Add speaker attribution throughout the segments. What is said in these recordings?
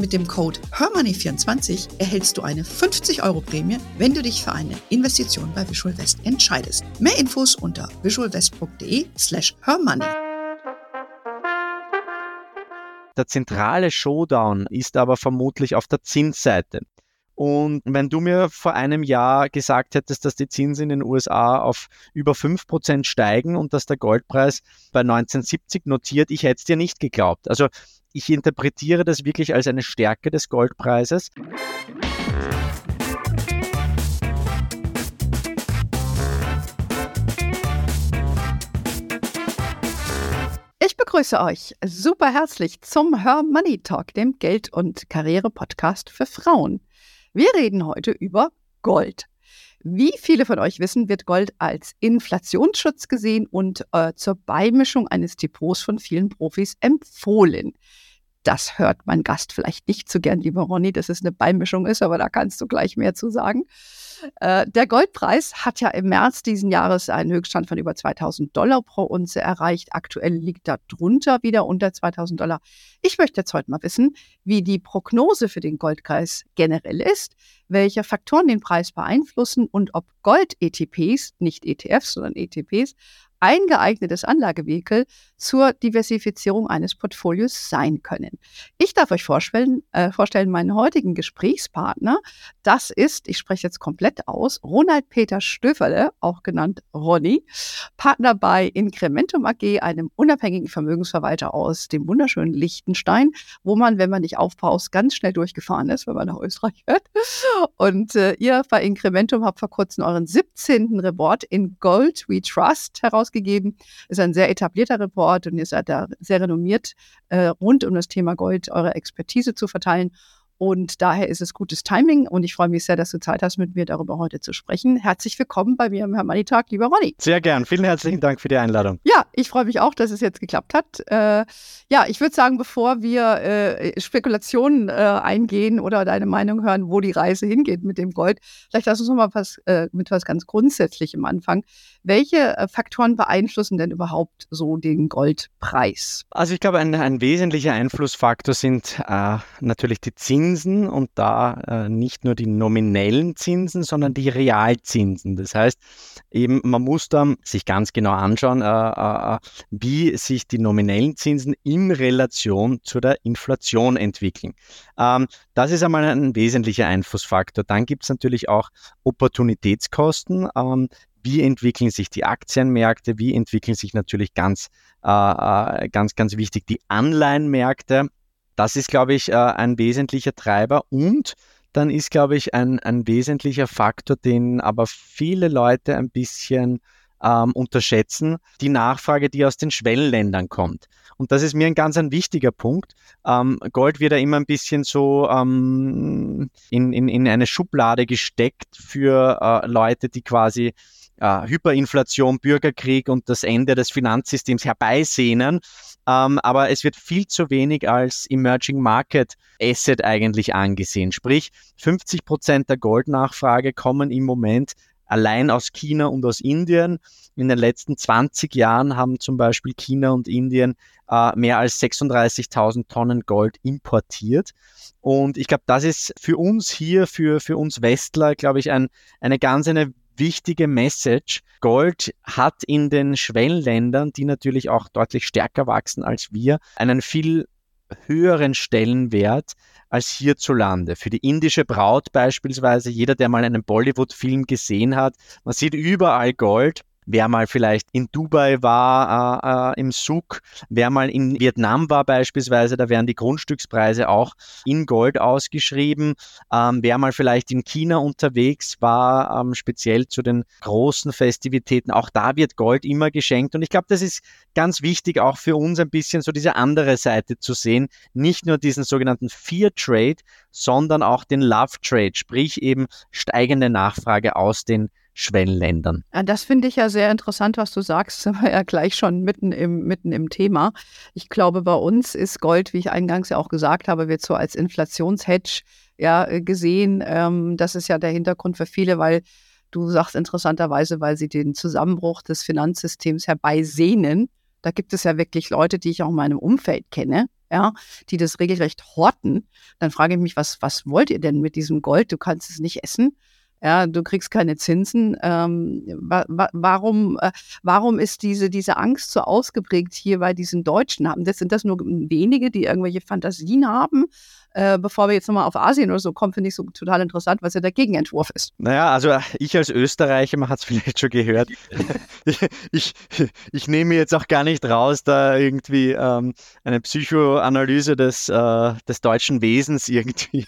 Speaker 1: Mit dem Code HERMONEY24 erhältst du eine 50 Euro Prämie, wenn du dich für eine Investition bei Visual West entscheidest. Mehr Infos unter visualwest.de slash hermoney.
Speaker 2: Der zentrale Showdown ist aber vermutlich auf der Zinsseite. Und wenn du mir vor einem Jahr gesagt hättest, dass die Zinsen in den USA auf über 5% steigen und dass der Goldpreis bei 1970 notiert, ich hätte es dir nicht geglaubt. Also ich interpretiere das wirklich als eine Stärke des Goldpreises.
Speaker 1: Ich begrüße euch super herzlich zum Her Money Talk, dem Geld- und Karriere-Podcast für Frauen. Wir reden heute über Gold. Wie viele von euch wissen, wird Gold als Inflationsschutz gesehen und äh, zur Beimischung eines Depots von vielen Profis empfohlen. Das hört mein Gast vielleicht nicht so gern, lieber Ronny, dass es eine Beimischung ist, aber da kannst du gleich mehr zu sagen. Äh, der Goldpreis hat ja im März diesen Jahres einen Höchststand von über 2000 Dollar pro Unze erreicht. Aktuell liegt er drunter wieder unter 2000 Dollar. Ich möchte jetzt heute mal wissen, wie die Prognose für den Goldpreis generell ist, welche Faktoren den Preis beeinflussen und ob Gold-ETPs, nicht ETFs, sondern ETPs, ein geeignetes Anlagevehikel zur Diversifizierung eines Portfolios sein können. Ich darf euch vorstellen, äh, vorstellen meinen heutigen Gesprächspartner. Das ist, ich spreche jetzt komplett aus, Ronald Peter Stöferle, auch genannt Ronny, Partner bei Incrementum AG, einem unabhängigen Vermögensverwalter aus dem wunderschönen Liechtenstein, wo man, wenn man nicht aufpaust, ganz schnell durchgefahren ist, wenn man nach Österreich hört. Und äh, ihr bei Incrementum habt vor kurzem euren 17. Report in Gold We Trust herausgegeben. Ist ein sehr etablierter Report Ort und ihr seid da sehr renommiert, äh, rund um das Thema Gold eure Expertise zu verteilen. Und daher ist es gutes Timing und ich freue mich sehr, dass du Zeit hast, mit mir darüber heute zu sprechen. Herzlich willkommen bei mir Money Talk, lieber Ronny.
Speaker 2: Sehr gern. Vielen herzlichen Dank für die Einladung.
Speaker 1: Ja, ich freue mich auch, dass es jetzt geklappt hat. Äh, ja, ich würde sagen, bevor wir äh, Spekulationen äh, eingehen oder deine Meinung hören, wo die Reise hingeht mit dem Gold, vielleicht lass uns noch mal was, äh, mit was ganz Grundsätzlichem anfangen. Welche äh, Faktoren beeinflussen denn überhaupt so den Goldpreis?
Speaker 2: Also ich glaube, ein, ein wesentlicher Einflussfaktor sind äh, natürlich die Zinsen Zinsen und da äh, nicht nur die nominellen Zinsen, sondern die Realzinsen. Das heißt, eben man muss dann sich ganz genau anschauen, äh, äh, wie sich die nominellen Zinsen in Relation zu der Inflation entwickeln. Ähm, das ist einmal ein wesentlicher Einflussfaktor. Dann gibt es natürlich auch Opportunitätskosten. Ähm, wie entwickeln sich die Aktienmärkte, wie entwickeln sich natürlich ganz, äh, äh ganz, ganz wichtig die Anleihenmärkte. Das ist, glaube ich, äh, ein wesentlicher Treiber und dann ist, glaube ich, ein, ein wesentlicher Faktor, den aber viele Leute ein bisschen ähm, unterschätzen, die Nachfrage, die aus den Schwellenländern kommt. Und das ist mir ein ganz ein wichtiger Punkt. Ähm, Gold wird ja immer ein bisschen so ähm, in, in, in eine Schublade gesteckt für äh, Leute, die quasi äh, Hyperinflation, Bürgerkrieg und das Ende des Finanzsystems herbeisehnen. Ähm, aber es wird viel zu wenig als Emerging Market Asset eigentlich angesehen. Sprich, 50 Prozent der Goldnachfrage kommen im Moment allein aus China und aus Indien. In den letzten 20 Jahren haben zum Beispiel China und Indien äh, mehr als 36.000 Tonnen Gold importiert. Und ich glaube, das ist für uns hier, für, für uns Westler, glaube ich, ein, eine ganz eine wichtige Message. Gold hat in den Schwellenländern, die natürlich auch deutlich stärker wachsen als wir, einen viel höheren Stellenwert als hierzulande. Für die indische Braut beispielsweise, jeder, der mal einen Bollywood-Film gesehen hat, man sieht überall Gold. Wer mal vielleicht in Dubai war, äh, äh, im Suk, wer mal in Vietnam war beispielsweise, da werden die Grundstückspreise auch in Gold ausgeschrieben. Ähm, wer mal vielleicht in China unterwegs war, ähm, speziell zu den großen Festivitäten, auch da wird Gold immer geschenkt. Und ich glaube, das ist ganz wichtig, auch für uns ein bisschen so diese andere Seite zu sehen. Nicht nur diesen sogenannten Fear Trade, sondern auch den Love Trade, sprich eben steigende Nachfrage aus den Schwellenländern.
Speaker 1: Ja, das finde ich ja sehr interessant, was du sagst. Sind wir ja gleich schon mitten im, mitten im Thema. Ich glaube, bei uns ist Gold, wie ich eingangs ja auch gesagt habe, wird so als Inflationshedge ja, gesehen. Ähm, das ist ja der Hintergrund für viele, weil du sagst interessanterweise, weil sie den Zusammenbruch des Finanzsystems herbeisehnen. Da gibt es ja wirklich Leute, die ich auch in meinem Umfeld kenne, ja, die das regelrecht horten. Dann frage ich mich, was, was wollt ihr denn mit diesem Gold? Du kannst es nicht essen. Ja, du kriegst keine Zinsen. Ähm, wa wa warum, äh, warum ist diese, diese Angst so ausgeprägt hier bei diesen Deutschen? Haben das, sind das nur wenige, die irgendwelche Fantasien haben? Äh, bevor wir jetzt nochmal auf Asien oder so kommen, finde ich so total interessant, was ja der Gegenentwurf ist.
Speaker 2: Naja, also ich als Österreicher, man hat es vielleicht schon gehört, ich, ich, ich, nehme jetzt auch gar nicht raus, da irgendwie ähm, eine Psychoanalyse des, äh, des deutschen Wesens irgendwie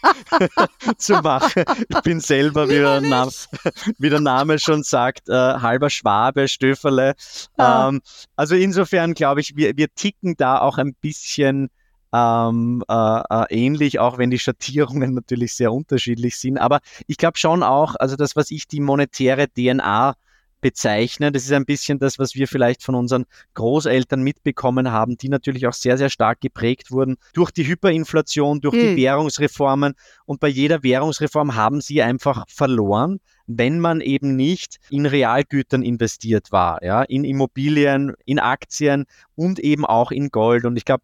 Speaker 2: zu machen. Ich bin selber, wie der, Name, wie der Name schon sagt, äh, halber Schwabe, Stöferle. Ah. Ähm, also insofern glaube ich, wir, wir ticken da auch ein bisschen ähm, äh, äh, ähnlich, auch wenn die Schattierungen natürlich sehr unterschiedlich sind. Aber ich glaube schon auch, also das, was ich die monetäre DNA bezeichne, das ist ein bisschen das, was wir vielleicht von unseren Großeltern mitbekommen haben, die natürlich auch sehr, sehr stark geprägt wurden durch die Hyperinflation, durch mhm. die Währungsreformen. Und bei jeder Währungsreform haben sie einfach verloren wenn man eben nicht in Realgütern investiert war, ja, in Immobilien, in Aktien und eben auch in Gold. Und ich glaube,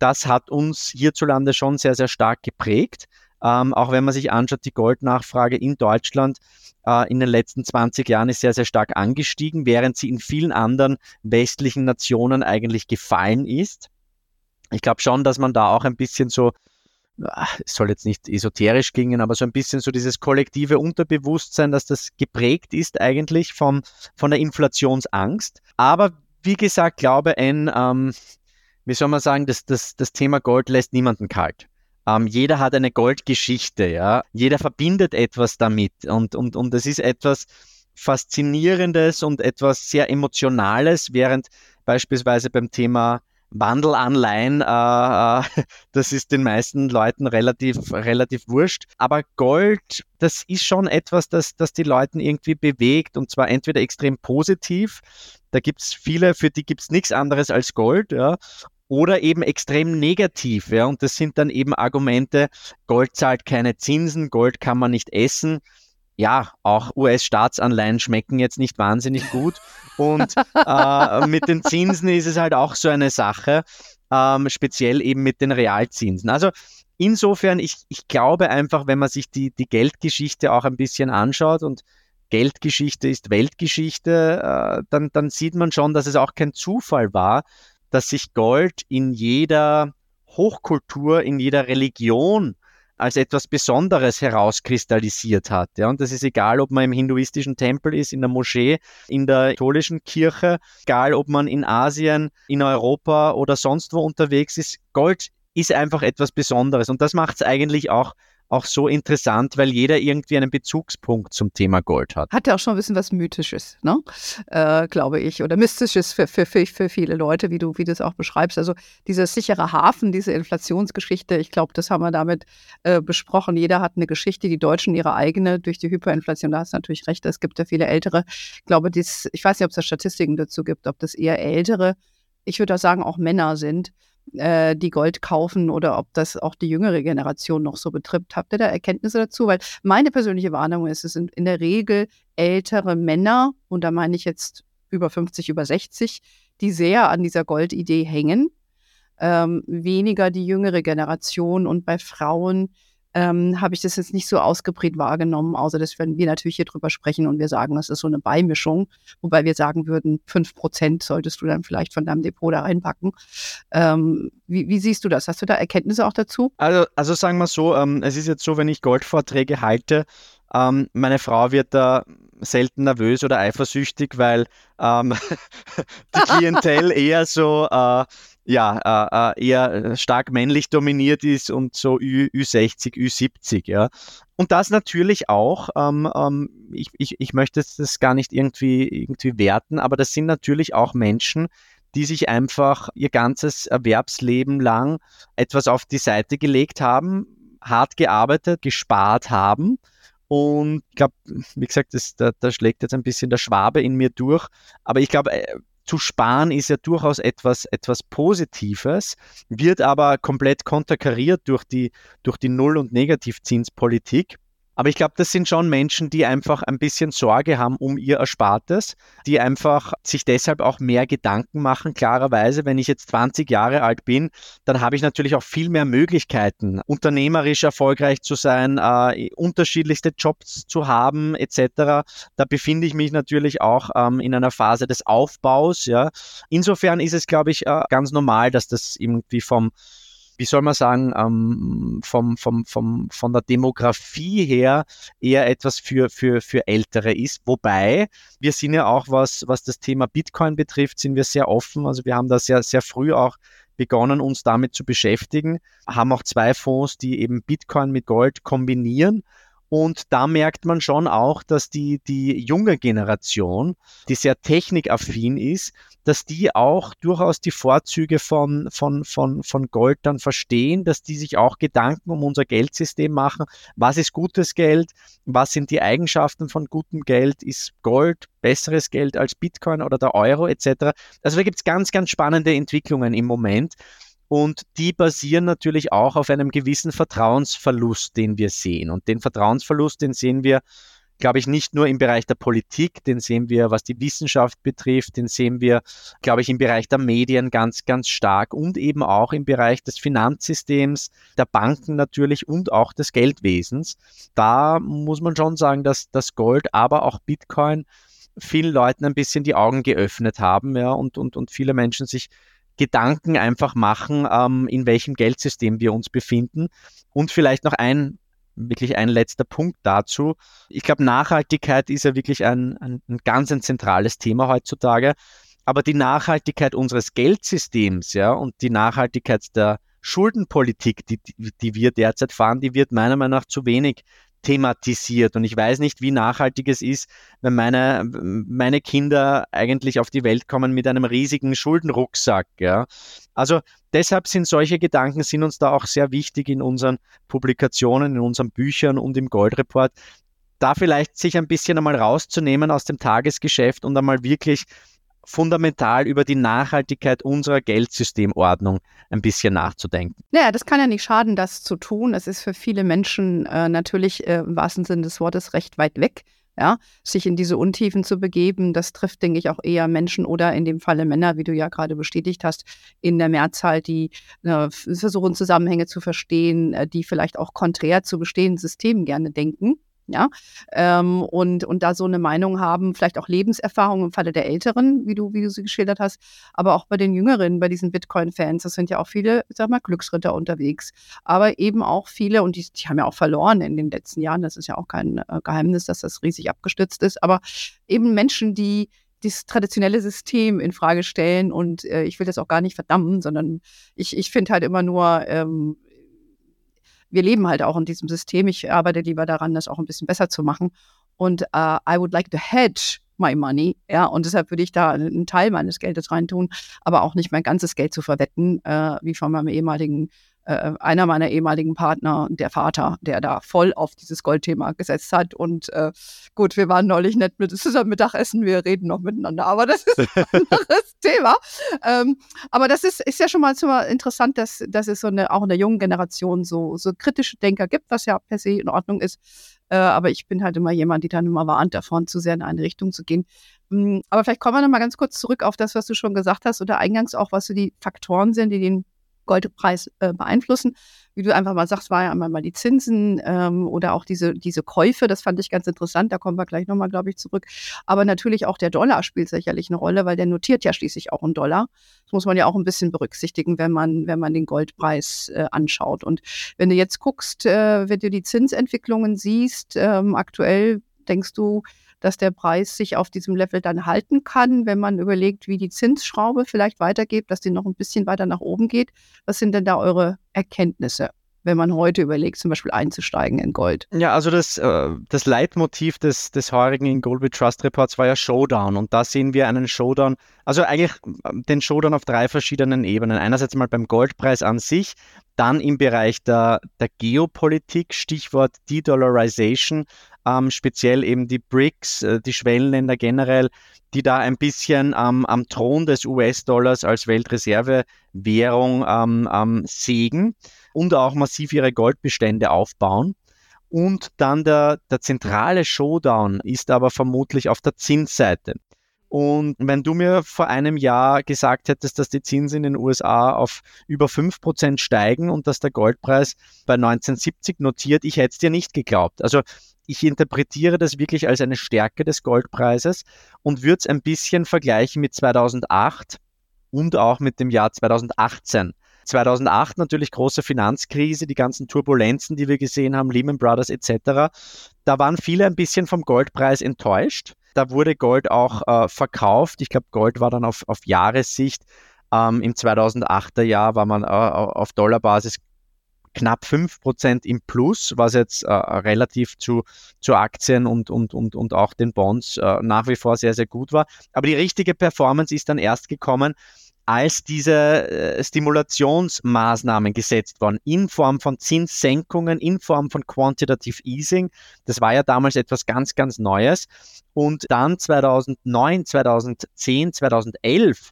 Speaker 2: das hat uns hierzulande schon sehr, sehr stark geprägt. Ähm, auch wenn man sich anschaut, die Goldnachfrage in Deutschland äh, in den letzten 20 Jahren ist sehr, sehr stark angestiegen, während sie in vielen anderen westlichen Nationen eigentlich gefallen ist. Ich glaube schon, dass man da auch ein bisschen so, es soll jetzt nicht esoterisch klingen, aber so ein bisschen so dieses kollektive Unterbewusstsein, dass das geprägt ist eigentlich vom, von der Inflationsangst. Aber wie gesagt, glaube ein, ähm, wie soll man sagen, das, das, das Thema Gold lässt niemanden kalt. Ähm, jeder hat eine Goldgeschichte, ja. Jeder verbindet etwas damit und, und, und es ist etwas Faszinierendes und etwas sehr Emotionales, während beispielsweise beim Thema Wandelanleihen, äh, äh, das ist den meisten Leuten relativ, relativ wurscht. Aber Gold, das ist schon etwas, das, das die Leute irgendwie bewegt und zwar entweder extrem positiv, da gibt es viele, für die gibt es nichts anderes als Gold, ja, oder eben extrem negativ. Ja, und das sind dann eben Argumente, Gold zahlt keine Zinsen, Gold kann man nicht essen. Ja, auch US-Staatsanleihen schmecken jetzt nicht wahnsinnig gut. Und äh, mit den Zinsen ist es halt auch so eine Sache, ähm, speziell eben mit den Realzinsen. Also insofern, ich, ich glaube einfach, wenn man sich die, die Geldgeschichte auch ein bisschen anschaut und Geldgeschichte ist Weltgeschichte, äh, dann, dann sieht man schon, dass es auch kein Zufall war, dass sich Gold in jeder Hochkultur, in jeder Religion als etwas Besonderes herauskristallisiert hat. Ja, und das ist egal, ob man im hinduistischen Tempel ist, in der Moschee, in der katholischen Kirche, egal, ob man in Asien, in Europa oder sonst wo unterwegs ist. Gold ist einfach etwas Besonderes und das macht es eigentlich auch auch so interessant, weil jeder irgendwie einen Bezugspunkt zum Thema Gold hat.
Speaker 1: Hat ja auch schon ein bisschen was Mythisches, ne? Äh, glaube ich, oder Mystisches für, für, für, für viele Leute, wie du, wie du es auch beschreibst. Also dieser sichere Hafen, diese Inflationsgeschichte, ich glaube, das haben wir damit äh, besprochen. Jeder hat eine Geschichte, die Deutschen ihre eigene durch die Hyperinflation. Da hast du natürlich recht, es gibt ja viele ältere. Ich glaube, dies, ich weiß nicht, ob es da Statistiken dazu gibt, ob das eher ältere, ich würde auch sagen, auch Männer sind, äh, die Gold kaufen oder ob das auch die jüngere Generation noch so betrifft. Habt ihr da Erkenntnisse dazu? Weil meine persönliche Warnung ist, es sind in der Regel ältere Männer, und da meine ich jetzt über 50, über 60, die sehr an dieser Goldidee hängen. Ähm, weniger die jüngere Generation und bei Frauen ähm, habe ich das jetzt nicht so ausgeprägt wahrgenommen, außer dass wir natürlich hier drüber sprechen und wir sagen, das ist so eine Beimischung, wobei wir sagen würden, fünf Prozent solltest du dann vielleicht von deinem Depot da reinpacken. Ähm, wie, wie, siehst du das? Hast du da Erkenntnisse auch dazu?
Speaker 2: Also, also sagen wir so, ähm, es ist jetzt so, wenn ich Goldvorträge halte, ähm, meine Frau wird da selten nervös oder eifersüchtig, weil ähm, die Klientel eher so äh, ja, äh, äh eher stark männlich dominiert ist und so Ü, Ü60, Ü70, ja. Und das natürlich auch, ähm, ähm, ich, ich, ich möchte das gar nicht irgendwie, irgendwie werten, aber das sind natürlich auch Menschen, die sich einfach ihr ganzes Erwerbsleben lang etwas auf die Seite gelegt haben, hart gearbeitet, gespart haben. Und ich glaube, wie gesagt, das, da, da schlägt jetzt ein bisschen der Schwabe in mir durch. Aber ich glaube, äh, zu sparen ist ja durchaus etwas, etwas Positives, wird aber komplett konterkariert durch die, durch die Null- und Negativzinspolitik. Aber ich glaube, das sind schon Menschen, die einfach ein bisschen Sorge haben um ihr Erspartes, die einfach sich deshalb auch mehr Gedanken machen. Klarerweise, wenn ich jetzt 20 Jahre alt bin, dann habe ich natürlich auch viel mehr Möglichkeiten, unternehmerisch erfolgreich zu sein, äh, unterschiedlichste Jobs zu haben, etc. Da befinde ich mich natürlich auch ähm, in einer Phase des Aufbaus. Ja. Insofern ist es, glaube ich, äh, ganz normal, dass das irgendwie vom wie soll man sagen, ähm, vom, vom, vom, von der Demografie her eher etwas für, für, für Ältere ist. Wobei wir sind ja auch, was, was das Thema Bitcoin betrifft, sind wir sehr offen. Also wir haben da sehr, sehr früh auch begonnen, uns damit zu beschäftigen, haben auch zwei Fonds, die eben Bitcoin mit Gold kombinieren und da merkt man schon auch, dass die, die junge Generation, die sehr technikaffin ist, dass die auch durchaus die Vorzüge von, von, von, von Gold dann verstehen, dass die sich auch Gedanken um unser Geldsystem machen. Was ist gutes Geld? Was sind die Eigenschaften von gutem Geld? Ist Gold besseres Geld als Bitcoin oder der Euro etc.? Also da gibt es ganz, ganz spannende Entwicklungen im Moment. Und die basieren natürlich auch auf einem gewissen Vertrauensverlust, den wir sehen. Und den Vertrauensverlust, den sehen wir, glaube ich, nicht nur im Bereich der Politik, den sehen wir, was die Wissenschaft betrifft, den sehen wir, glaube ich, im Bereich der Medien ganz, ganz stark und eben auch im Bereich des Finanzsystems, der Banken natürlich und auch des Geldwesens. Da muss man schon sagen, dass das Gold, aber auch Bitcoin vielen Leuten ein bisschen die Augen geöffnet haben, ja, und, und, und viele Menschen sich Gedanken einfach machen, ähm, in welchem Geldsystem wir uns befinden. Und vielleicht noch ein, wirklich ein letzter Punkt dazu. Ich glaube, Nachhaltigkeit ist ja wirklich ein, ein, ein ganz ein zentrales Thema heutzutage. Aber die Nachhaltigkeit unseres Geldsystems, ja, und die Nachhaltigkeit der Schuldenpolitik, die, die wir derzeit fahren, die wird meiner Meinung nach zu wenig thematisiert. Und ich weiß nicht, wie nachhaltig es ist, wenn meine, meine Kinder eigentlich auf die Welt kommen mit einem riesigen Schuldenrucksack. Ja. Also deshalb sind solche Gedanken, sind uns da auch sehr wichtig in unseren Publikationen, in unseren Büchern und im Goldreport. Da vielleicht sich ein bisschen einmal rauszunehmen aus dem Tagesgeschäft und einmal wirklich fundamental über die Nachhaltigkeit unserer Geldsystemordnung ein bisschen nachzudenken.
Speaker 1: Naja, das kann ja nicht schaden, das zu tun. Es ist für viele Menschen äh, natürlich äh, im wahrsten Sinne des Wortes recht weit weg. Ja, sich in diese Untiefen zu begeben, das trifft, denke ich, auch eher Menschen oder in dem Falle Männer, wie du ja gerade bestätigt hast, in der Mehrzahl, die äh, versuchen, Zusammenhänge zu verstehen, äh, die vielleicht auch konträr zu bestehenden Systemen gerne denken ja, ähm, und, und da so eine Meinung haben, vielleicht auch Lebenserfahrung im Falle der Älteren, wie du, wie du sie geschildert hast, aber auch bei den Jüngeren, bei diesen Bitcoin-Fans, das sind ja auch viele, ich sag mal, Glücksritter unterwegs, aber eben auch viele, und die, die haben ja auch verloren in den letzten Jahren, das ist ja auch kein äh, Geheimnis, dass das riesig abgestützt ist, aber eben Menschen, die das traditionelle System in Frage stellen und äh, ich will das auch gar nicht verdammen, sondern ich, ich finde halt immer nur, ähm, wir leben halt auch in diesem System. Ich arbeite lieber daran, das auch ein bisschen besser zu machen. Und uh, I would like to hedge my money, ja, und deshalb würde ich da einen Teil meines Geldes reintun, aber auch nicht mein ganzes Geld zu verwetten, äh, wie von meinem ehemaligen äh, einer meiner ehemaligen Partner, der Vater, der da voll auf dieses Goldthema gesetzt hat. Und äh, gut, wir waren neulich nett mit zusammen Mittagessen, wir reden noch miteinander, aber das ist ein anderes Thema. Ähm, aber das ist, ist ja schon mal interessant, dass, dass es so eine, auch in der jungen Generation so, so kritische Denker gibt, was ja per se in Ordnung ist. Äh, aber ich bin halt immer jemand, die dann immer warnt davon, zu sehr in eine Richtung zu gehen. Mm, aber vielleicht kommen wir noch mal ganz kurz zurück auf das, was du schon gesagt hast oder eingangs auch, was so die Faktoren sind, die den Goldpreis äh, beeinflussen. Wie du einfach mal sagst, war ja einmal mal die Zinsen ähm, oder auch diese, diese Käufe, das fand ich ganz interessant, da kommen wir gleich nochmal, glaube ich, zurück. Aber natürlich auch der Dollar spielt sicherlich eine Rolle, weil der notiert ja schließlich auch einen Dollar. Das muss man ja auch ein bisschen berücksichtigen, wenn man, wenn man den Goldpreis äh, anschaut. Und wenn du jetzt guckst, äh, wenn du die Zinsentwicklungen siehst, ähm, aktuell Denkst du, dass der Preis sich auf diesem Level dann halten kann, wenn man überlegt, wie die Zinsschraube vielleicht weitergeht, dass die noch ein bisschen weiter nach oben geht? Was sind denn da eure Erkenntnisse? wenn man heute überlegt, zum Beispiel einzusteigen in Gold?
Speaker 2: Ja, also das, äh, das Leitmotiv des, des heurigen Goldbit Trust Reports war ja Showdown und da sehen wir einen Showdown, also eigentlich ähm, den Showdown auf drei verschiedenen Ebenen. Einerseits mal beim Goldpreis an sich, dann im Bereich der, der Geopolitik, Stichwort De-Dollarization, ähm, speziell eben die BRICS, äh, die Schwellenländer generell, die da ein bisschen ähm, am Thron des US-Dollars als Weltreservewährung ähm, ähm, sägen und auch massiv ihre Goldbestände aufbauen. Und dann der, der zentrale Showdown ist aber vermutlich auf der Zinsseite. Und wenn du mir vor einem Jahr gesagt hättest, dass die Zinsen in den USA auf über 5% steigen und dass der Goldpreis bei 1970 notiert, ich hätte es dir nicht geglaubt. Also ich interpretiere das wirklich als eine Stärke des Goldpreises und würde es ein bisschen vergleichen mit 2008 und auch mit dem Jahr 2018. 2008 natürlich große Finanzkrise, die ganzen Turbulenzen, die wir gesehen haben, Lehman Brothers etc. Da waren viele ein bisschen vom Goldpreis enttäuscht. Da wurde Gold auch äh, verkauft. Ich glaube, Gold war dann auf, auf Jahressicht. Ähm, Im 2008er Jahr war man äh, auf Dollarbasis knapp 5% im Plus, was jetzt äh, relativ zu, zu Aktien und, und, und, und auch den Bonds äh, nach wie vor sehr, sehr gut war. Aber die richtige Performance ist dann erst gekommen, als diese äh, Stimulationsmaßnahmen gesetzt worden, in Form von Zinssenkungen, in Form von Quantitative Easing. Das war ja damals etwas ganz, ganz Neues. Und dann 2009, 2010, 2011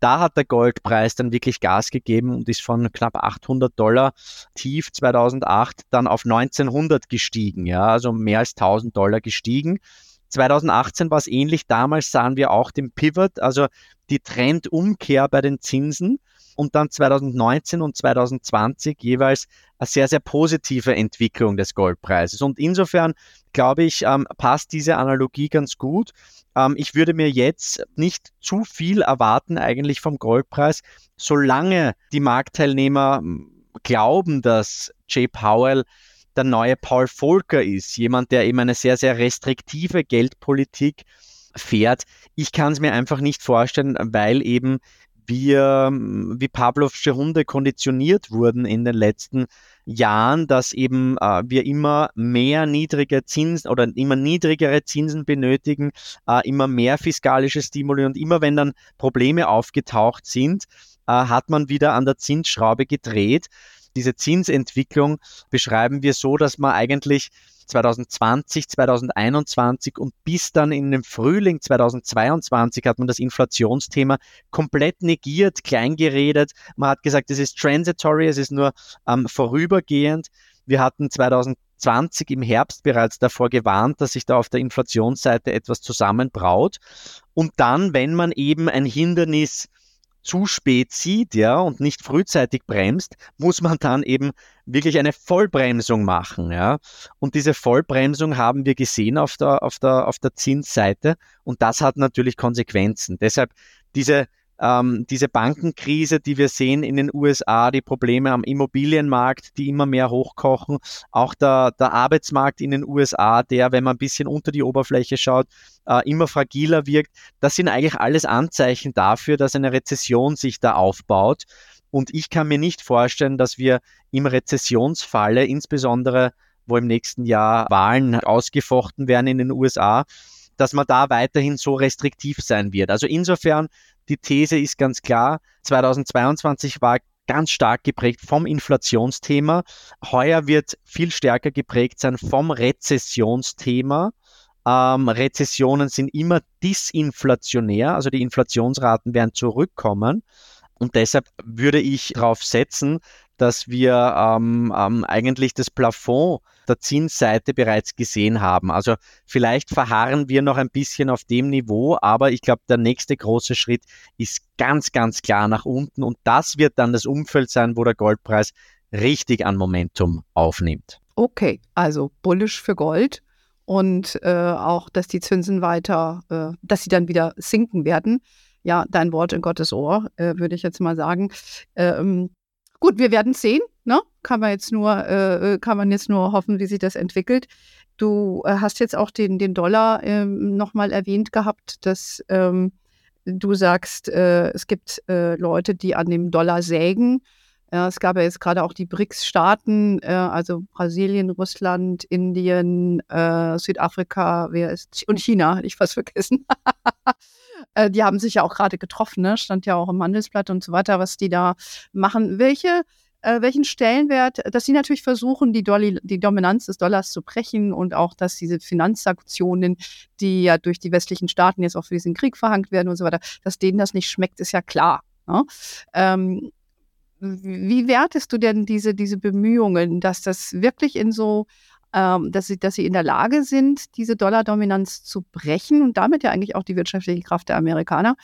Speaker 2: da hat der Goldpreis dann wirklich Gas gegeben und ist von knapp 800 Dollar tief 2008 dann auf 1900 gestiegen, ja, also mehr als 1000 Dollar gestiegen. 2018 war es ähnlich. Damals sahen wir auch den Pivot, also die Trendumkehr bei den Zinsen und dann 2019 und 2020 jeweils eine sehr, sehr positive Entwicklung des Goldpreises. Und insofern glaube ich, ähm, passt diese Analogie ganz gut. Ähm, ich würde mir jetzt nicht zu viel erwarten eigentlich vom Goldpreis, solange die Marktteilnehmer hm, glauben, dass Jay Powell der neue Paul Volcker ist, jemand, der eben eine sehr, sehr restriktive Geldpolitik fährt. Ich kann es mir einfach nicht vorstellen, weil eben wir wie Pavlovsche Hunde konditioniert wurden in den letzten Jahren, dass eben äh, wir immer mehr niedrige Zinsen oder immer niedrigere Zinsen benötigen, äh, immer mehr fiskalische Stimuli und immer wenn dann Probleme aufgetaucht sind, äh, hat man wieder an der Zinsschraube gedreht diese Zinsentwicklung beschreiben wir so, dass man eigentlich 2020, 2021 und bis dann in dem Frühling 2022 hat man das Inflationsthema komplett negiert, kleingeredet. Man hat gesagt, es ist transitory, es ist nur ähm, vorübergehend. Wir hatten 2020 im Herbst bereits davor gewarnt, dass sich da auf der Inflationsseite etwas zusammenbraut. Und dann, wenn man eben ein Hindernis zu spät sieht, ja, und nicht frühzeitig bremst, muss man dann eben wirklich eine Vollbremsung machen, ja. Und diese Vollbremsung haben wir gesehen auf der, auf der, auf der Zinsseite und das hat natürlich Konsequenzen. Deshalb diese ähm, diese Bankenkrise, die wir sehen in den USA, die Probleme am Immobilienmarkt, die immer mehr hochkochen, auch der, der Arbeitsmarkt in den USA, der, wenn man ein bisschen unter die Oberfläche schaut, äh, immer fragiler wirkt, das sind eigentlich alles Anzeichen dafür, dass eine Rezession sich da aufbaut. Und ich kann mir nicht vorstellen, dass wir im Rezessionsfalle, insbesondere wo im nächsten Jahr Wahlen ausgefochten werden in den USA, dass man da weiterhin so restriktiv sein wird. Also insofern die These ist ganz klar, 2022 war ganz stark geprägt vom Inflationsthema. Heuer wird viel stärker geprägt sein vom Rezessionsthema. Ähm, Rezessionen sind immer disinflationär, also die Inflationsraten werden zurückkommen. Und deshalb würde ich darauf setzen, dass wir ähm, ähm, eigentlich das Plafond der Zinsseite bereits gesehen haben. Also vielleicht verharren wir noch ein bisschen auf dem Niveau, aber ich glaube, der nächste große Schritt ist ganz, ganz klar nach unten und das wird dann das Umfeld sein, wo der Goldpreis richtig an Momentum aufnimmt.
Speaker 1: Okay, also bullish für Gold und äh, auch, dass die Zinsen weiter, äh, dass sie dann wieder sinken werden. Ja, dein Wort in Gottes Ohr, äh, würde ich jetzt mal sagen. Ähm, Gut, wir werden sehen. Ne? Kann man jetzt nur, äh, äh, kann man jetzt nur hoffen, wie sich das entwickelt. Du äh, hast jetzt auch den, den Dollar ähm, nochmal erwähnt gehabt, dass ähm, du sagst, äh, es gibt äh, Leute, die an dem Dollar sägen. Ja, es gab ja jetzt gerade auch die BRICS-Staaten, äh, also Brasilien, Russland, Indien, Südafrika, wer ist und China, hätte ich fast vergessen. äh, die haben sich ja auch gerade getroffen, ne? stand ja auch im Handelsblatt und so weiter, was die da machen. Welche, äh, welchen Stellenwert, dass sie natürlich versuchen, die, Dolly, die Dominanz des Dollars zu brechen und auch, dass diese Finanzsanktionen, die ja durch die westlichen Staaten jetzt auch für diesen Krieg verhangt werden und so weiter, dass denen das nicht schmeckt, ist ja klar. Ne? Ähm, wie wertest du denn diese, diese Bemühungen, dass das wirklich in so, ähm, dass, sie, dass sie in der Lage sind, diese Dollardominanz zu brechen und damit ja eigentlich auch die wirtschaftliche Kraft der Amerikaner?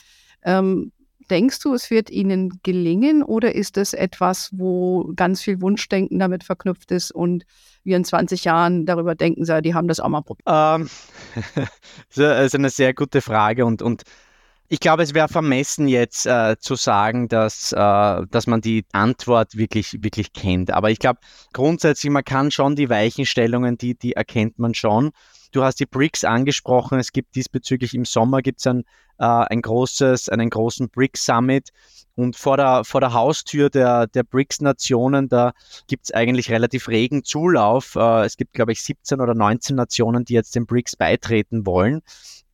Speaker 1: Ähm, denkst du, es wird ihnen gelingen oder ist es etwas, wo ganz viel Wunschdenken damit verknüpft ist und wir in 20 Jahren darüber denken, die haben das auch mal probiert?
Speaker 2: Ähm, das ist eine sehr gute Frage und, und ich glaube, es wäre vermessen jetzt äh, zu sagen, dass, äh, dass man die Antwort wirklich, wirklich kennt. Aber ich glaube, grundsätzlich, man kann schon die Weichenstellungen, die, die erkennt man schon. Du hast die BRICS angesprochen. Es gibt diesbezüglich im Sommer gibt's ein, äh, ein großes, einen großen BRICS Summit. Und vor der, vor der Haustür der, der BRICS-Nationen, da gibt es eigentlich relativ regen Zulauf. Äh, es gibt, glaube ich, 17 oder 19 Nationen, die jetzt den BRICS beitreten wollen.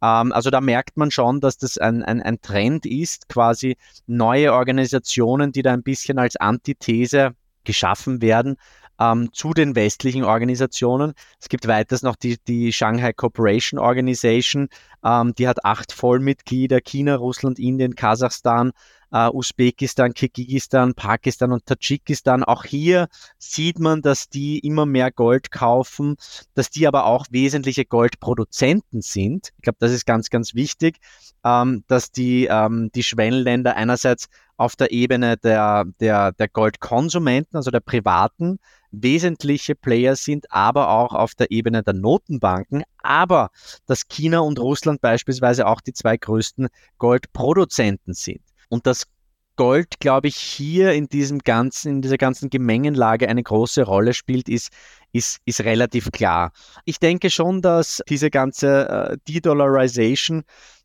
Speaker 2: Ähm, also da merkt man schon, dass das ein, ein, ein Trend ist, quasi neue Organisationen, die da ein bisschen als Antithese geschaffen werden, ähm, zu den westlichen Organisationen. Es gibt weiters noch die, die Shanghai Cooperation Organization, ähm, die hat acht Vollmitglieder, China, Russland, Indien, Kasachstan, äh, Usbekistan, Kirgisistan, Pakistan und Tadschikistan. Auch hier sieht man, dass die immer mehr Gold kaufen, dass die aber auch wesentliche Goldproduzenten sind. Ich glaube, das ist ganz, ganz wichtig, ähm, dass die, ähm, die Schwellenländer einerseits auf der Ebene der, der, der Goldkonsumenten, also der Privaten, wesentliche Player sind, aber auch auf der Ebene der Notenbanken, aber dass China und Russland beispielsweise auch die zwei größten Goldproduzenten sind. Und das Gold, glaube ich, hier in diesem ganzen, in dieser ganzen Gemengenlage eine große Rolle spielt, ist, ist, ist relativ klar. Ich denke schon, dass diese ganze äh, De-Dollarization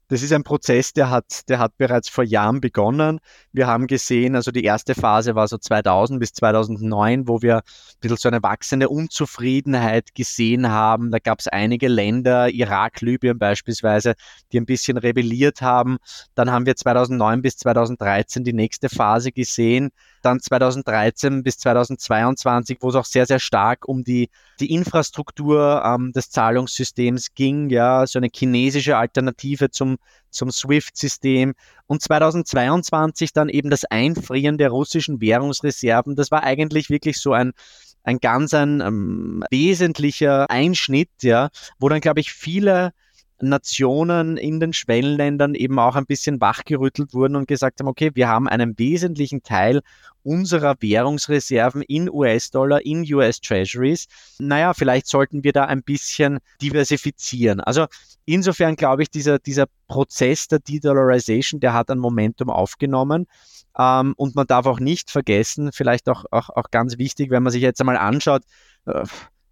Speaker 2: das ist ein Prozess, der hat, der hat bereits vor Jahren begonnen. Wir haben gesehen, also die erste Phase war so 2000 bis 2009, wo wir ein bisschen so eine wachsende Unzufriedenheit gesehen haben. Da gab es einige Länder, Irak, Libyen beispielsweise, die ein bisschen rebelliert haben. Dann haben wir 2009 bis 2013 die nächste Phase gesehen dann 2013 bis 2022, wo es auch sehr, sehr stark um die, die Infrastruktur ähm, des Zahlungssystems ging, ja, so eine chinesische Alternative zum, zum SWIFT-System und 2022 dann eben das Einfrieren der russischen Währungsreserven. Das war eigentlich wirklich so ein, ein ganz ein ähm, wesentlicher Einschnitt, ja, wo dann, glaube ich, viele Nationen in den Schwellenländern eben auch ein bisschen wachgerüttelt wurden und gesagt haben, okay, wir haben einen wesentlichen Teil unserer Währungsreserven in US-Dollar, in US-Treasuries. Naja, vielleicht sollten wir da ein bisschen diversifizieren. Also insofern glaube ich, dieser, dieser Prozess der De-Dollarization, der hat ein Momentum aufgenommen. Ähm, und man darf auch nicht vergessen, vielleicht auch, auch, auch ganz wichtig, wenn man sich jetzt einmal anschaut, äh,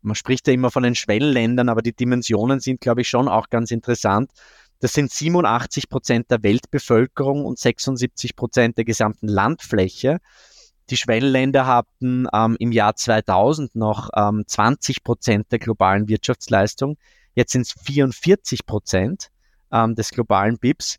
Speaker 2: man spricht ja immer von den Schwellenländern, aber die Dimensionen sind, glaube ich, schon auch ganz interessant. Das sind 87 Prozent der Weltbevölkerung und 76 Prozent der gesamten Landfläche. Die Schwellenländer hatten ähm, im Jahr 2000 noch ähm, 20 Prozent der globalen Wirtschaftsleistung. Jetzt sind es 44 Prozent ähm, des globalen BIPs.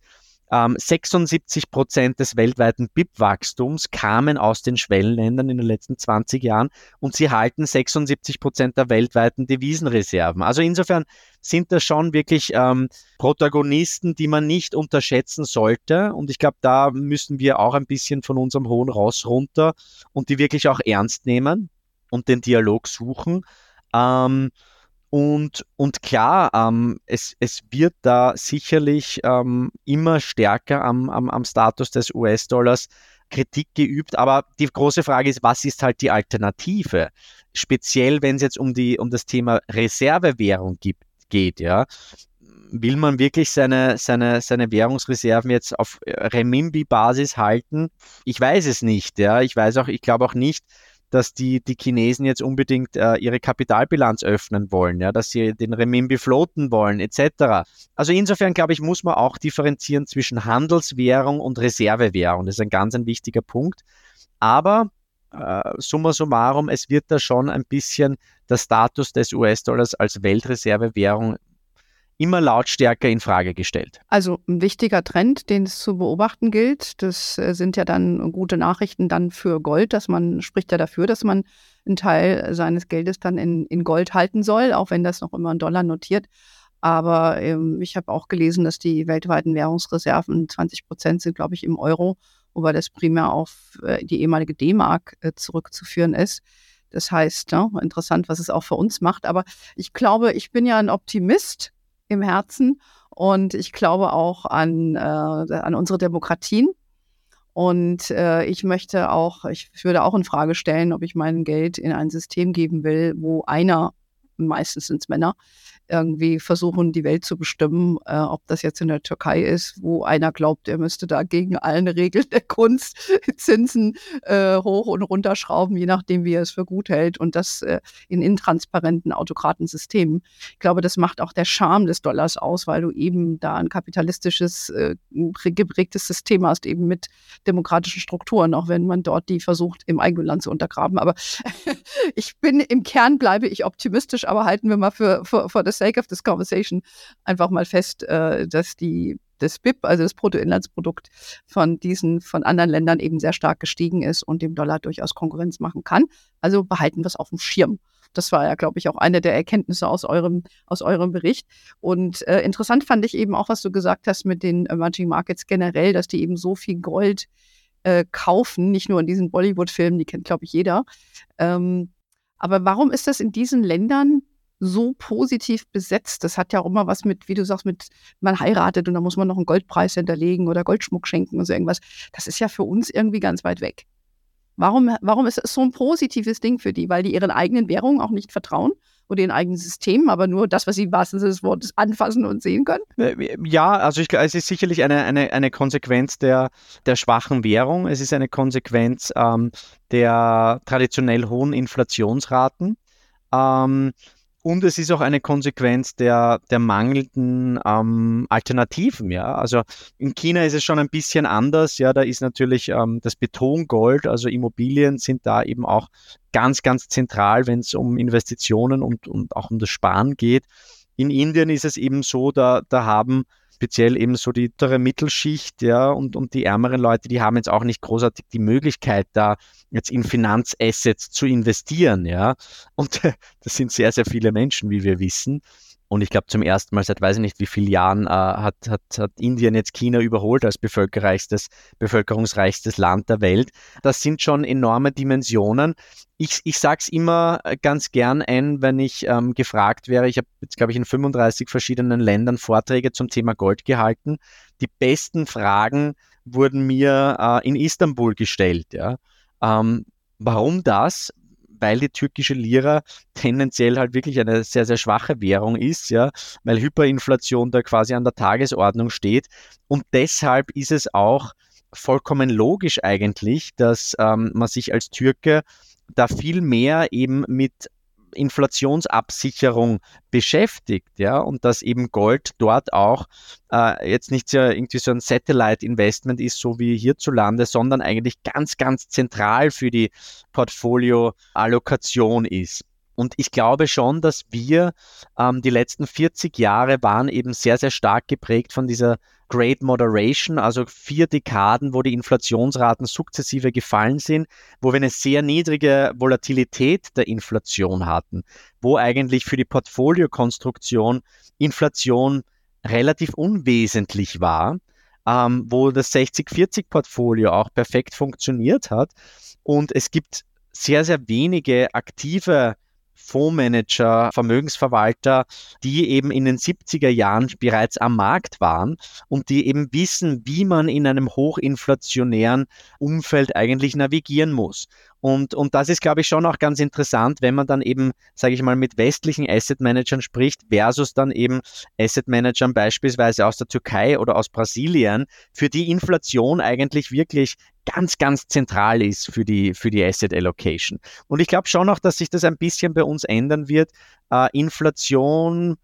Speaker 2: 76 ähm, Prozent des weltweiten BIP-Wachstums kamen aus den Schwellenländern in den letzten 20 Jahren und sie halten 76 Prozent der weltweiten Devisenreserven. Also insofern sind das schon wirklich ähm, Protagonisten, die man nicht unterschätzen sollte. Und ich glaube, da müssen wir auch ein bisschen von unserem hohen Ross runter und die wirklich auch ernst nehmen und den Dialog suchen. Ähm, und, und klar, ähm, es, es wird da sicherlich ähm, immer stärker am, am, am Status des US-Dollars Kritik geübt, aber die große Frage ist, was ist halt die Alternative? Speziell, wenn es jetzt um, die, um das Thema Reservewährung gibt, geht, ja. Will man wirklich seine, seine, seine Währungsreserven jetzt auf Remimbi-Basis halten? Ich weiß es nicht, ja. Ich weiß auch, ich glaube auch nicht, dass die, die Chinesen jetzt unbedingt äh, ihre Kapitalbilanz öffnen wollen, ja, dass sie den Remimbi floaten wollen, etc. Also insofern, glaube ich, muss man auch differenzieren zwischen Handelswährung und Reservewährung. Das ist ein ganz ein wichtiger Punkt. Aber äh, summa summarum, es wird da schon ein bisschen der Status des US-Dollars als Weltreservewährung immer lautstärker in Frage gestellt.
Speaker 1: Also ein wichtiger Trend, den es zu beobachten gilt. Das äh, sind ja dann gute Nachrichten dann für Gold, dass man spricht ja dafür, dass man einen Teil seines Geldes dann in, in Gold halten soll, auch wenn das noch immer in Dollar notiert. Aber ähm, ich habe auch gelesen, dass die weltweiten Währungsreserven 20 Prozent sind, glaube ich, im Euro, wobei das primär auf äh, die ehemalige D-Mark äh, zurückzuführen ist. Das heißt, ne, interessant, was es auch für uns macht. Aber ich glaube, ich bin ja ein Optimist im Herzen und ich glaube auch an, äh, an unsere Demokratien. Und äh, ich möchte auch, ich würde auch in Frage stellen, ob ich mein Geld in ein System geben will, wo einer, meistens sind es Männer, irgendwie versuchen, die Welt zu bestimmen, äh, ob das jetzt in der Türkei ist, wo einer glaubt, er müsste da gegen alle Regeln der Kunst Zinsen äh, hoch und runterschrauben, je nachdem, wie er es für gut hält und das äh, in intransparenten Autokratensystemen. Ich glaube, das macht auch der Charme des Dollars aus, weil du eben da ein kapitalistisches, äh, geprägtes System hast, eben mit demokratischen Strukturen, auch wenn man dort die versucht, im eigenen Land zu untergraben. Aber ich bin im Kern bleibe ich optimistisch, aber halten wir mal für, für, für das sake of this conversation einfach mal fest, äh, dass die das BIP, also das Bruttoinlandsprodukt von diesen, von anderen Ländern eben sehr stark gestiegen ist und dem Dollar durchaus Konkurrenz machen kann. Also behalten wir es auf dem Schirm. Das war ja, glaube ich, auch eine der Erkenntnisse aus eurem, aus eurem Bericht. Und äh, interessant fand ich eben auch, was du gesagt hast mit den Emerging Markets generell, dass die eben so viel Gold äh, kaufen, nicht nur in diesen Bollywood-Filmen, die kennt, glaube ich, jeder. Ähm, aber warum ist das in diesen Ländern so positiv besetzt. Das hat ja auch immer was mit, wie du sagst, mit man heiratet und da muss man noch einen Goldpreis hinterlegen oder Goldschmuck schenken und so irgendwas. Das ist ja für uns irgendwie ganz weit weg. Warum, warum ist es so ein positives Ding für die? Weil die ihren eigenen Währungen auch nicht vertrauen oder ihren eigenen Systemen, aber nur das, was sie im wahrsten Sinne des Wortes anfassen und sehen können?
Speaker 2: Äh, ja, also ich, es ist sicherlich eine, eine, eine Konsequenz der, der schwachen Währung. Es ist eine Konsequenz ähm, der traditionell hohen Inflationsraten. Ähm, und es ist auch eine Konsequenz der, der mangelnden ähm, Alternativen. Ja? Also in China ist es schon ein bisschen anders. Ja, da ist natürlich ähm, das Betongold, also Immobilien sind da eben auch ganz, ganz zentral, wenn es um Investitionen und, und auch um das Sparen geht. In Indien ist es eben so, da, da haben speziell eben so die untere Mittelschicht, ja, und, und die ärmeren Leute, die haben jetzt auch nicht großartig die Möglichkeit, da jetzt in Finanzassets zu investieren, ja. Und das sind sehr, sehr viele Menschen, wie wir wissen. Und ich glaube, zum ersten Mal seit weiß ich nicht wie vielen Jahren äh, hat, hat, hat Indien jetzt China überholt als bevölkerreichstes, bevölkerungsreichstes Land der Welt. Das sind schon enorme Dimensionen. Ich, ich sage es immer ganz gern ein, wenn ich ähm, gefragt wäre. Ich habe jetzt, glaube ich, in 35 verschiedenen Ländern Vorträge zum Thema Gold gehalten. Die besten Fragen wurden mir äh, in Istanbul gestellt. Ja. Ähm, warum das? Weil die türkische Lira tendenziell halt wirklich eine sehr, sehr schwache Währung ist, ja, weil Hyperinflation da quasi an der Tagesordnung steht. Und deshalb ist es auch vollkommen logisch eigentlich, dass ähm, man sich als Türke da viel mehr eben mit Inflationsabsicherung beschäftigt, ja, und dass eben Gold dort auch äh, jetzt nicht so irgendwie so ein Satellite-Investment ist, so wie hierzulande, sondern eigentlich ganz, ganz zentral für die Portfolio-Allokation ist. Und ich glaube schon, dass wir ähm, die letzten 40 Jahre waren eben sehr, sehr stark geprägt von dieser Great Moderation, also vier Dekaden, wo die Inflationsraten sukzessive gefallen sind, wo wir eine sehr niedrige Volatilität der Inflation hatten, wo eigentlich für die Portfoliokonstruktion Inflation relativ unwesentlich war, ähm, wo das 60-40-Portfolio auch perfekt funktioniert hat. Und es gibt sehr, sehr wenige aktive Fondsmanager, Vermögensverwalter, die eben in den 70er Jahren bereits am Markt waren und die eben wissen, wie man in einem hochinflationären Umfeld eigentlich navigieren muss. Und, und das ist, glaube ich, schon auch ganz interessant, wenn man dann eben, sage ich mal, mit westlichen Asset Managern spricht, versus dann eben Asset Managern beispielsweise aus der Türkei oder aus Brasilien, für die Inflation eigentlich wirklich ganz, ganz zentral ist für die, für die Asset Allocation. Und ich glaube schon auch, dass sich das ein bisschen bei uns ändern wird. Äh, Inflation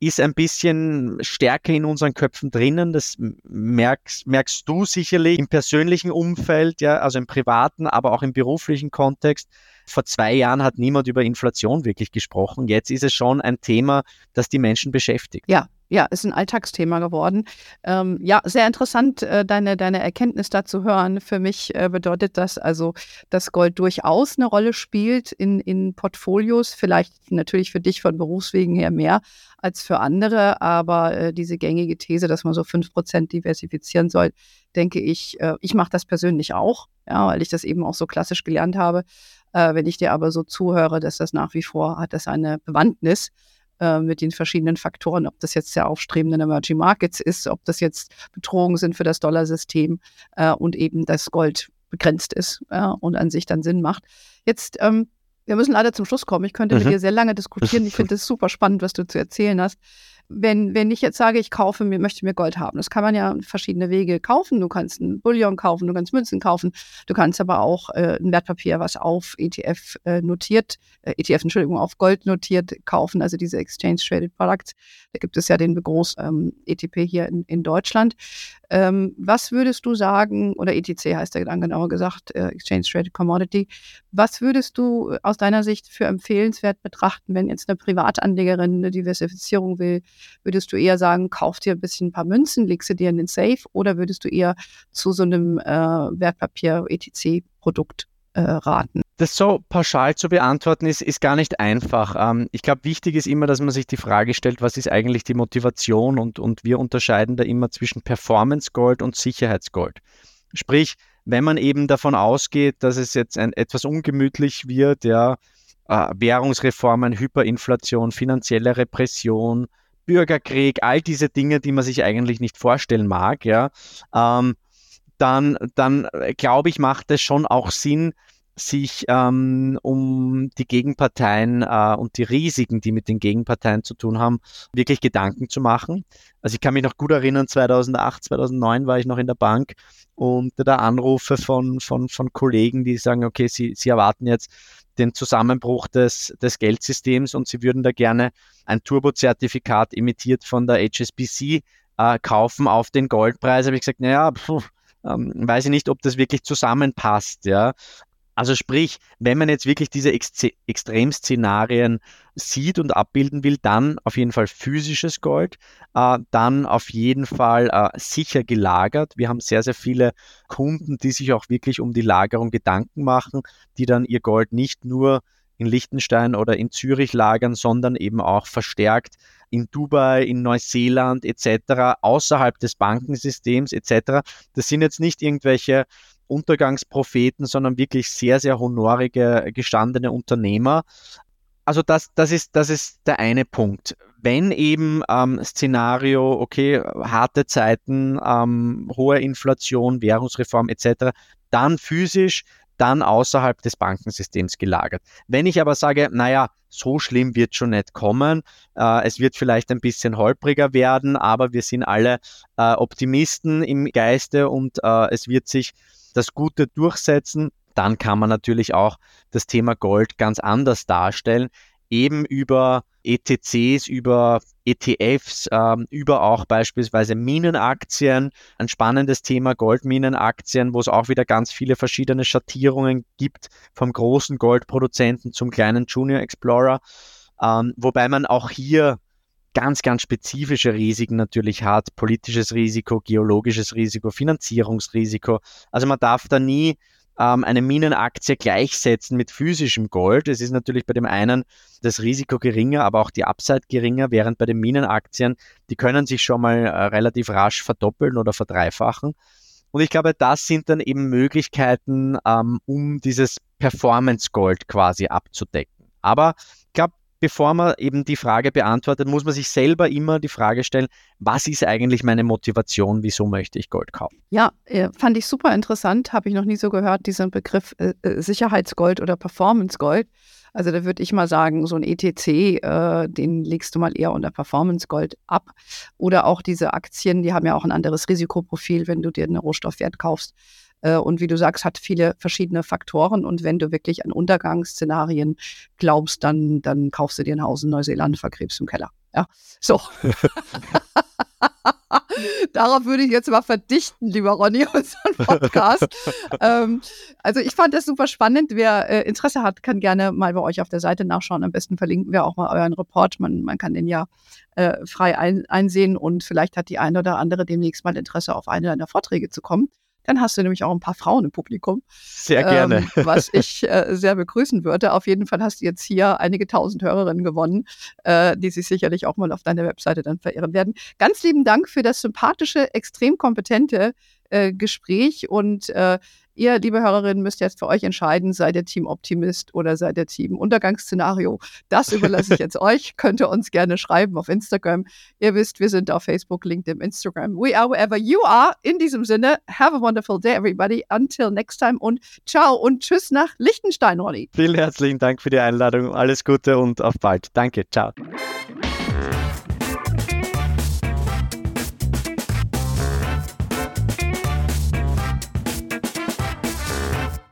Speaker 2: ist ein bisschen stärker in unseren Köpfen drinnen. Das merkst, merkst du sicherlich im persönlichen Umfeld, ja, also im privaten, aber auch im beruflichen Kontext. Vor zwei Jahren hat niemand über Inflation wirklich gesprochen. Jetzt ist es schon ein Thema, das die Menschen beschäftigt.
Speaker 1: Ja, ja, ist ein Alltagsthema geworden. Ähm, ja, sehr interessant, äh, deine, deine Erkenntnis dazu hören. Für mich äh, bedeutet das also, dass Gold durchaus eine Rolle spielt in, in Portfolios. Vielleicht natürlich für dich von Berufswegen her mehr als für andere, aber äh, diese gängige These, dass man so fünf Prozent diversifizieren soll, denke ich, äh, ich mache das persönlich auch, ja, weil ich das eben auch so klassisch gelernt habe. Äh, wenn ich dir aber so zuhöre, dass das nach wie vor hat das eine Bewandtnis äh, mit den verschiedenen Faktoren, ob das jetzt der aufstrebenden Emerging Markets ist, ob das jetzt Bedrohungen sind für das Dollarsystem äh, und eben das Gold begrenzt ist ja, und an sich dann Sinn macht. Jetzt, ähm, wir müssen leider zum Schluss kommen. Ich könnte mhm. mit dir sehr lange diskutieren. Ich finde es super spannend, was du zu erzählen hast wenn, wenn ich jetzt sage, ich kaufe mir, möchte mir Gold haben, das kann man ja verschiedene Wege kaufen. Du kannst ein Bullion kaufen, du kannst Münzen kaufen, du kannst aber auch äh, ein Wertpapier, was auf ETF äh, notiert, äh, ETF, Entschuldigung, auf Gold notiert kaufen, also diese Exchange Traded Products. Da gibt es ja den Begriff ähm, ETP hier in, in Deutschland. Ähm, was würdest du sagen, oder ETC heißt der dann genauer gesagt, äh, Exchange Traded Commodity, was würdest du aus deiner Sicht für empfehlenswert betrachten, wenn jetzt eine Privatanlegerin eine Diversifizierung will? Würdest du eher sagen, kauf dir ein bisschen ein paar Münzen, leg sie dir in den Safe oder würdest du eher zu so einem äh, Wertpapier-ETC-Produkt äh, raten?
Speaker 2: Das so pauschal zu beantworten ist, ist gar nicht einfach. Ähm, ich glaube, wichtig ist immer, dass man sich die Frage stellt, was ist eigentlich die Motivation und, und wir unterscheiden da immer zwischen Performance Gold und Sicherheitsgold. Sprich, wenn man eben davon ausgeht, dass es jetzt ein, etwas ungemütlich wird, ja, äh, Währungsreformen, Hyperinflation, finanzielle Repression, Bürgerkrieg, all diese Dinge, die man sich eigentlich nicht vorstellen mag, ja, ähm, dann, dann äh, glaube ich, macht es schon auch Sinn, sich ähm, um die Gegenparteien äh, und die Risiken, die mit den Gegenparteien zu tun haben, wirklich Gedanken zu machen. Also ich kann mich noch gut erinnern, 2008, 2009 war ich noch in der Bank und da Anrufe von, von, von Kollegen, die sagen, okay, sie, sie erwarten jetzt den Zusammenbruch des, des Geldsystems und sie würden da gerne ein Turbo-Zertifikat emittiert von der HSBC äh, kaufen auf den Goldpreis. Habe ich gesagt, naja, pf, ähm, weiß ich nicht, ob das wirklich zusammenpasst. Ja. Also sprich, wenn man jetzt wirklich diese Ex Extremszenarien sieht und abbilden will, dann auf jeden Fall physisches Gold, äh, dann auf jeden Fall äh, sicher gelagert. Wir haben sehr, sehr viele Kunden, die sich auch wirklich um die Lagerung Gedanken machen, die dann ihr Gold nicht nur in Liechtenstein oder in Zürich lagern, sondern eben auch verstärkt in Dubai, in Neuseeland etc., außerhalb des Bankensystems etc. Das sind jetzt nicht irgendwelche Untergangspropheten, sondern wirklich sehr, sehr honorige, gestandene Unternehmer. Also das, das, ist, das ist der eine Punkt. Wenn eben ähm, Szenario, okay, harte Zeiten, ähm, hohe Inflation, Währungsreform etc., dann physisch, dann außerhalb des Bankensystems gelagert. Wenn ich aber sage, naja, so schlimm wird schon nicht kommen, äh, es wird vielleicht ein bisschen holpriger werden, aber wir sind alle äh, Optimisten im Geiste und äh, es wird sich das Gute durchsetzen, dann kann man natürlich auch das Thema Gold ganz anders darstellen, eben über ETCs, über ETFs, ähm, über auch beispielsweise Minenaktien. Ein spannendes Thema Goldminenaktien, wo es auch wieder ganz viele verschiedene Schattierungen gibt, vom großen Goldproduzenten zum kleinen Junior Explorer. Ähm, wobei man auch hier ganz, ganz spezifische Risiken natürlich hat. Politisches Risiko, geologisches Risiko, Finanzierungsrisiko. Also man darf da nie ähm, eine Minenaktie gleichsetzen mit physischem Gold. Es ist natürlich bei dem einen das Risiko geringer, aber auch die Upside geringer, während bei den Minenaktien, die können sich schon mal äh, relativ rasch verdoppeln oder verdreifachen. Und ich glaube, das sind dann eben Möglichkeiten, ähm, um dieses Performance Gold quasi abzudecken. Aber bevor man eben die Frage beantwortet, muss man sich selber immer die Frage stellen, was ist eigentlich meine Motivation, wieso möchte ich Gold kaufen?
Speaker 1: Ja, äh, fand ich super interessant, habe ich noch nie so gehört, diesen Begriff äh, äh Sicherheitsgold oder Performance Gold. Also da würde ich mal sagen, so ein ETC, äh, den legst du mal eher unter Performance Gold ab. Oder auch diese Aktien, die haben ja auch ein anderes Risikoprofil, wenn du dir eine Rohstoffwert kaufst und wie du sagst, hat viele verschiedene Faktoren. Und wenn du wirklich an Untergangsszenarien glaubst, dann, dann kaufst du dir ein Haus in Neuseeland, vergräbst im Keller. Ja, so. Darauf würde ich jetzt mal verdichten, lieber Ronny, unseren Podcast. ähm, also ich fand das super spannend. Wer äh, Interesse hat, kann gerne mal bei euch auf der Seite nachschauen. Am besten verlinken wir auch mal euren Report. Man, man kann den ja äh, frei ein, einsehen und vielleicht hat die eine oder andere demnächst mal Interesse, auf eine deiner Vorträge zu kommen. Dann hast du nämlich auch ein paar Frauen im Publikum.
Speaker 2: Sehr gerne. Ähm,
Speaker 1: was ich äh, sehr begrüßen würde. Auf jeden Fall hast du jetzt hier einige tausend Hörerinnen gewonnen, äh, die sich sicherlich auch mal auf deiner Webseite dann verehren werden. Ganz lieben Dank für das sympathische, extrem kompetente äh, Gespräch und äh, Ihr, liebe Hörerinnen, müsst jetzt für euch entscheiden, seid ihr Team Optimist oder seid ihr Team Untergangsszenario. Das überlasse ich jetzt euch. Könnt ihr uns gerne schreiben auf Instagram. Ihr wisst, wir sind auf Facebook, LinkedIn, Instagram. We are wherever you are. In diesem Sinne, have a wonderful day, everybody. Until next time und ciao und tschüss nach Liechtenstein, Ronny.
Speaker 2: Vielen herzlichen Dank für die Einladung. Alles Gute und auf bald. Danke. Ciao.